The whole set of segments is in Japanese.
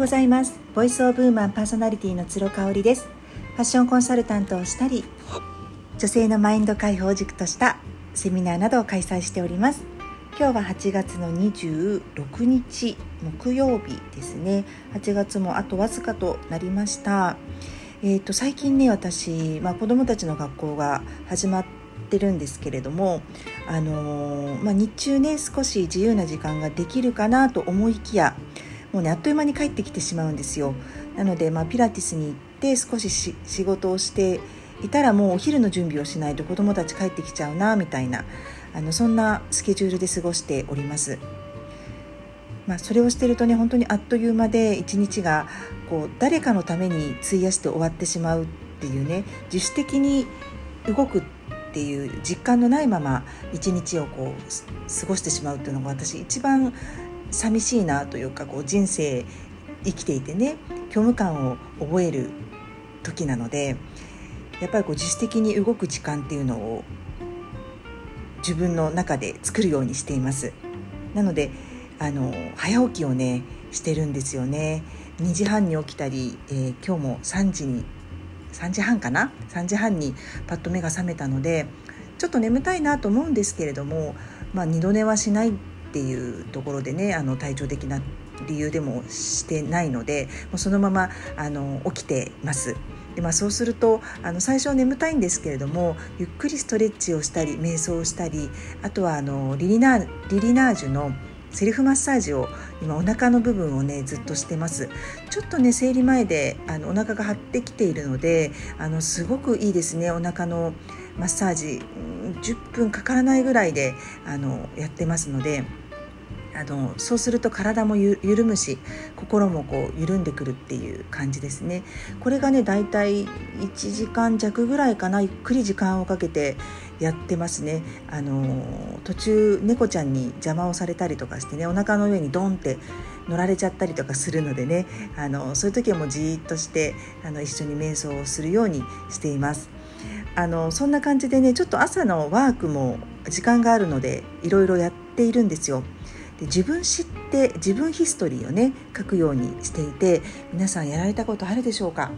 ございます。ボイスオブウーマンパーソナリティの鶴香織です。ファッションコンサルタントをしたり女性のマインド解放軸としたセミナーなどを開催しております。今日は8月の26日木曜日ですね。8月もあとわずかとなりました。えーと、最近ね私、まあ、子どもたちの学校が始まってるんですけれども、あのー、まあ、日中ね少し自由な時間ができるかなと思いきやもうねあっという間に帰ってきてしまうんですよなので、まあ、ピラティスに行って少し仕事をしていたらもうお昼の準備をしないと子どもたち帰ってきちゃうなみたいなあのそんなスケジュールで過ごしております。まあ、それをしてるとね本当にあっという間で一日がこう誰かのために費やして終わってしまうっていうね自主的に動くっていう実感のないまま一日をこう過ごしてしまうっていうのが私一番寂しいなというかこう人生生きていてね虚無感を覚える時なのでやっぱりこう自主的に動く時間っていうのを自分の中で作るようにしています。なのであの早起きをねしてるんですよね。2時半に起きたり、えー、今日も3時に3時半かな？3時半にパッと目が覚めたのでちょっと眠たいなと思うんですけれども、まあ、二度寝はしないっていうところでねあの体調的な理由でもしてないのでもうそのままあの起きてます。でまあ、そうするとあの最初は眠たいんですけれどもゆっくりストレッチをしたり瞑想をしたりあとはあのリリナリリナージュのセルフマッサージを今お腹の部分をねずっとしてますちょっとね生理前であのお腹が張ってきているのであのすごくいいですねお腹のマッサージ10分かからないぐらいであのやってますのであのそうすると体も緩むし心もこう緩んでくるっていう感じですね。これがねだいたい1時間弱ぐらいかなゆっくり時間をかけてやってますね。あの途中猫ちゃんに邪魔をされたりとかしてねお腹の上にドンって乗られちゃったりとかするのでねあのそういう時はもうじーっとしてあの一緒に瞑想をするようにしています。あのそんな感じでねちょっと朝のワークも時間があるのでいろいろやっているんですよ。で自分知って自分ヒストリーをね書くようにしていて皆さんやられたことあるでしょうか？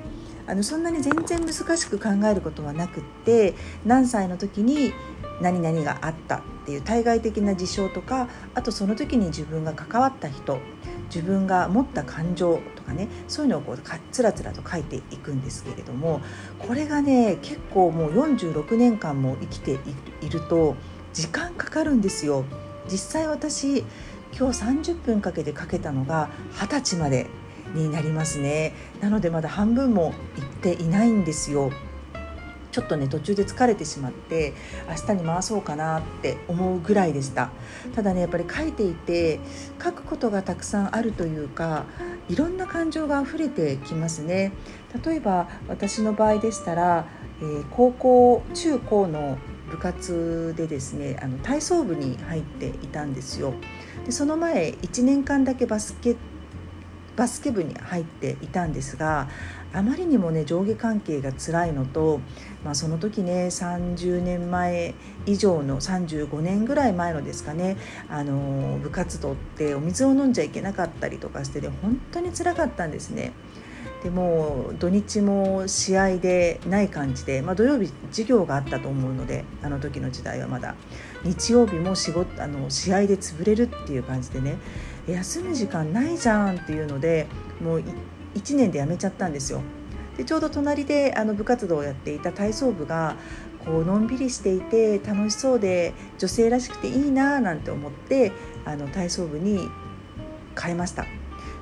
あのそんなに全然難しく考えることはなくって何歳の時に何々があったっていう対外的な事象とかあとその時に自分が関わった人自分が持った感情とかねそういうのをこうつらつらと書いていくんですけれどもこれがね結構もう46年間も生きていると時間かかるんですよ。実際私今日30分かけてかけたのが20歳までになりますねなのでまだ半分も行っていないんですよちょっとね途中で疲れてしまって明日に回そうかなって思うぐらいでした。ただねやっぱり書いていて書くことがたくさんあるというかいろんな感情が溢れてきますね。例えば私の場合でしたら、えー、高校中高の部活でですねあの体操部に入っていたんですよ。でその前1年間だけバスケバスケ部に入っていたんですがあまりにもね上下関係が辛いのと、まあ、その時ね30年前以上の35年ぐらい前のですかねあの部活動ってお水を飲んじゃいけなかったりとかしてね本当につらかったんですね。でも土日も試合でない感じで、まあ、土曜日授業があったと思うのであの時の時代はまだ日曜日も仕事あの試合で潰れるっていう感じでね休む時間ないじゃんっていうのでもう1年で辞めちゃったんですよ。でちょうど隣であの部活動をやっていた体操部がこうのんびりしていて楽しそうで女性らしくていいななんて思ってあの体操部に変えました。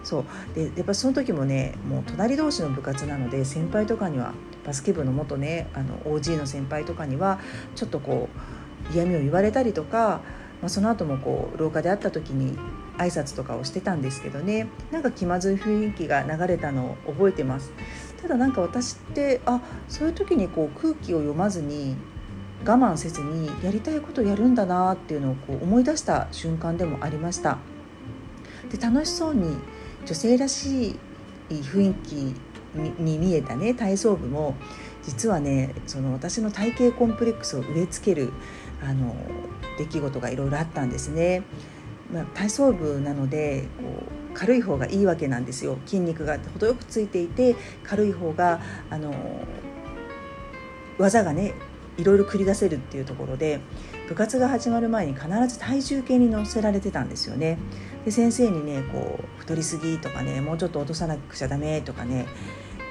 そうでやっぱその時もねもう隣同士の部活なので先輩とかにはバスケ部の元ねあの OG の先輩とかにはちょっとこう嫌味を言われたりとか、まあ、その後もこう廊下で会った時に挨拶とかをしてたんですけどね。なんか気まずい雰囲気が流れたのを覚えてます。ただなんか私ってあそういう時にこう空気を読まずに我慢せずにやりたいことをやるんだなっていうのをこう思い出した瞬間でもありました。で楽しそうに女性らしい雰囲気に見えたね体操部も。実はねその私の体型コンプレックスを植え付けるあの出来事がいろいろあったんですね。まあ、体操部なのでこう軽い方がいいわけなんですよ。筋肉が程よくついていて軽い方があの技がねいろいろ繰り出せるっていうところで部活が始まる前に必ず体重計に乗せられてたんですよね。で先生にねこう太りすぎとかねもうちょっと落とさなくちゃダメとかね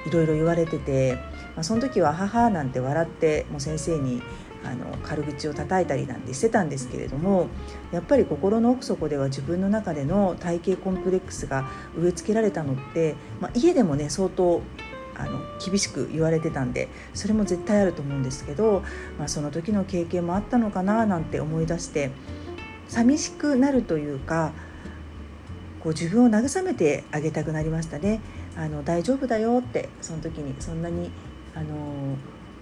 いろいろ言われてて、まあ、その時は母なんて笑ってもう先生にあの軽口を叩いたりなんてしてたんですけれどもやっぱり心の奥底では自分の中での体型コンプレックスが植え付けられたのって、まあ、家でもね相当あの厳しく言われてたんでそれも絶対あると思うんですけど、まあ、その時の経験もあったのかななんて思い出して寂しくなるというかこう自分を慰めてあげたくなりましたね。あの大丈夫だよってその時にそんなにあの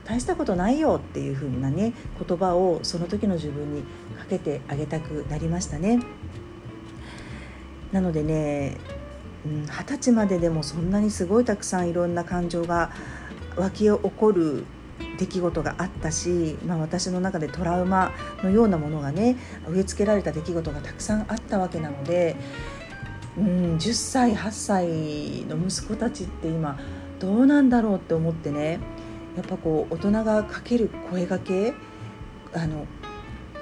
大したことないよっていう風なね言葉をその時の自分にかけてあげたくなりましたね。なのでね二十、歳まででもそんなにすごいたくさんいろんな感情が湧き起こる出来事があったし、まあ、私の中でトラウマのようなものがね植え付けられた出来事がたくさんあったわけなのでうん10歳8歳の息子たちって今どうなんだろうって思ってねやっぱこう大人がかける声がけあの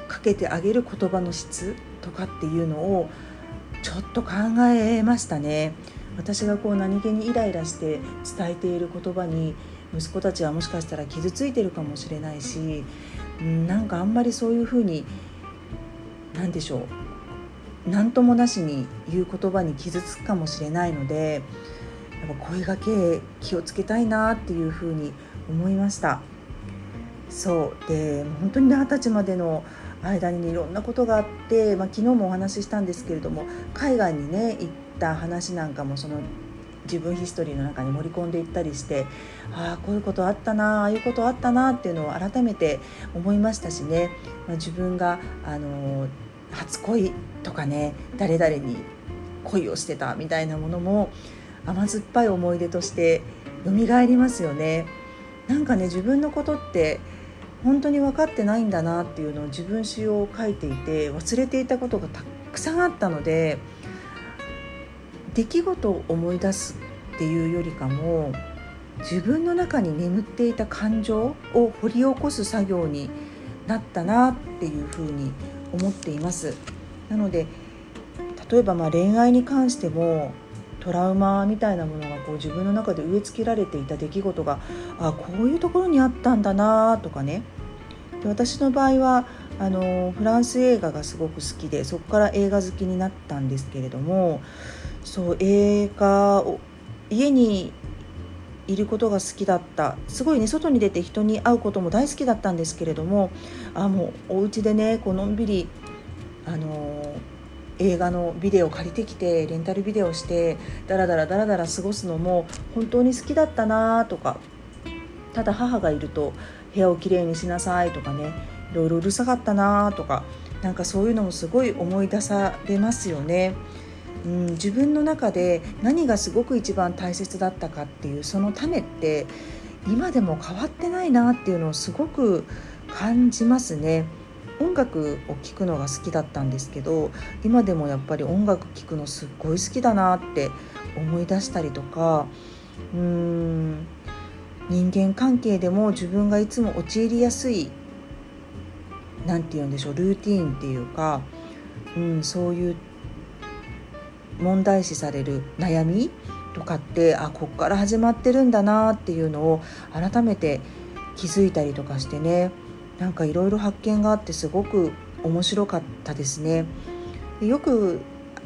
かけてあげる言葉の質とかっていうのをちょっと考えましたね。私がこう何気にイライラして伝えている言葉に息子たちはもしかしたら傷ついてるかもしれないし、うん、なんかあんまりそういうふうに何でしょう何ともなしに言う言葉に傷つくかもしれないのでやっぱ声がけ気をつけたいなっていうふうに思思いました。そう。で本当に二十歳までの間にいろんなことがあって、まあ、昨日もお話ししたんですけれども海外にね行った話なんかもその自分ヒストリーの中に盛り込んでいったりしてああこういうことあったなああいうことあったなっていうのを改めて思いましたしね、まあ、自分があの初恋とかね誰々に恋をしてたみたいなものも甘酸っぱい思い出として蘇りますよね。なんかね自分のことって本当に分かってないんだなっていうのを自分史を書いていて忘れていたことがたくさんあったので出来事を思い出すっていうよりかも自分の中に眠っていた感情を掘り起こす作業になったなっていうふうに思っています。なので例えばま恋愛に関してもトラウマみたいなものがこう自分の中で植え付けられていた出来事があこういうところにあったんだなとかね。で私の場合はあのフランス映画がすごく好きでそこから映画好きになったんですけれどもそう映画を家にいることが好きだった。すごいね外に出て人に会うことも大好きだったんですけれどもあもうお家でねこうのんびりあの映画のビデオ借りてきてレンタルビデオしてダラダラダラダラ過ごすのも本当に好きだったなとかただ母がいると部屋をきれいにしなさいとかねいろいろうるさかったなとかなんかそういうのもすごい思い出されますよね。うん、自分の中で何がすごく一番大切だったかっていうその種って今でも変わってないなっていうのをすごく感じますね。音楽を聴くのが好きだったんですけど今でもやっぱり音楽聴くのすっごい好きだなって思い出したりとかうーん人間関係でも自分がいつも陥りやすい何て言うんでしょうルーティーンっていうか、うん、そういう問題視される悩みとかってあこっから始まってるんだなっていうのを改めて気づいたりとかしてね。なんかいろいろ発見があってすごく面白かったですね。よく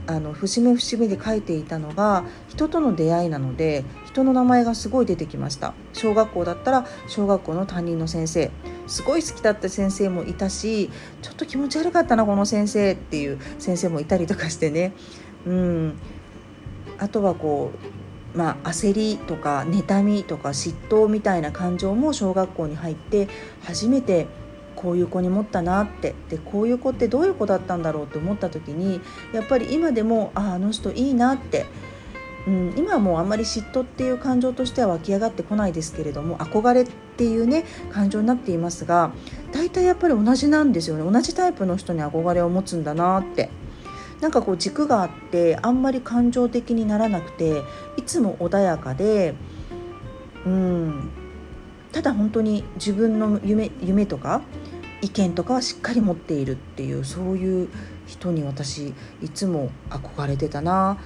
あの節目節目で書いていたのが人との出会いなので人の名前がすごい出てきました。小学校だったら小学校の担任の先生。すごい好きだった先生もいたしちょっと気持ち悪かったなこの先生っていう先生もいたりとかしてね。うん。あとはこうまあ焦りとか妬みとか嫉妬みたいな感情も小学校に入って初めてこういう子に持ったなって。でこういう子ってどういう子だったんだろうって思った時にやっぱり今でもあああの人いいなって、うん、今はもうあんまり嫉妬っていう感情としては湧き上がってこないですけれども憧れっていうね感情になっていますが大体やっぱり同じなんですよね。同じタイプの人に憧れを持つんだなって。なんかこう軸があってあんまり感情的にならなくていつも穏やかでうんただ本当に自分の夢夢とか意見とかはしっかり持っているっていうそういう人に私いつも憧れてたな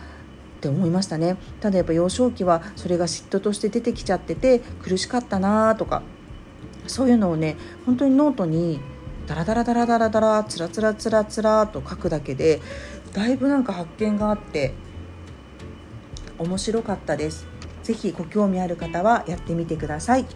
って思いましたねただやっぱ幼少期はそれが嫉妬として出てきちゃってて苦しかったなとかそういうのをね本当にノートにダラダラダラダラダラつらつらつらつらと書くだけでだいぶなんか発見があって面白かったです。是非ご興味ある方はやってみてください。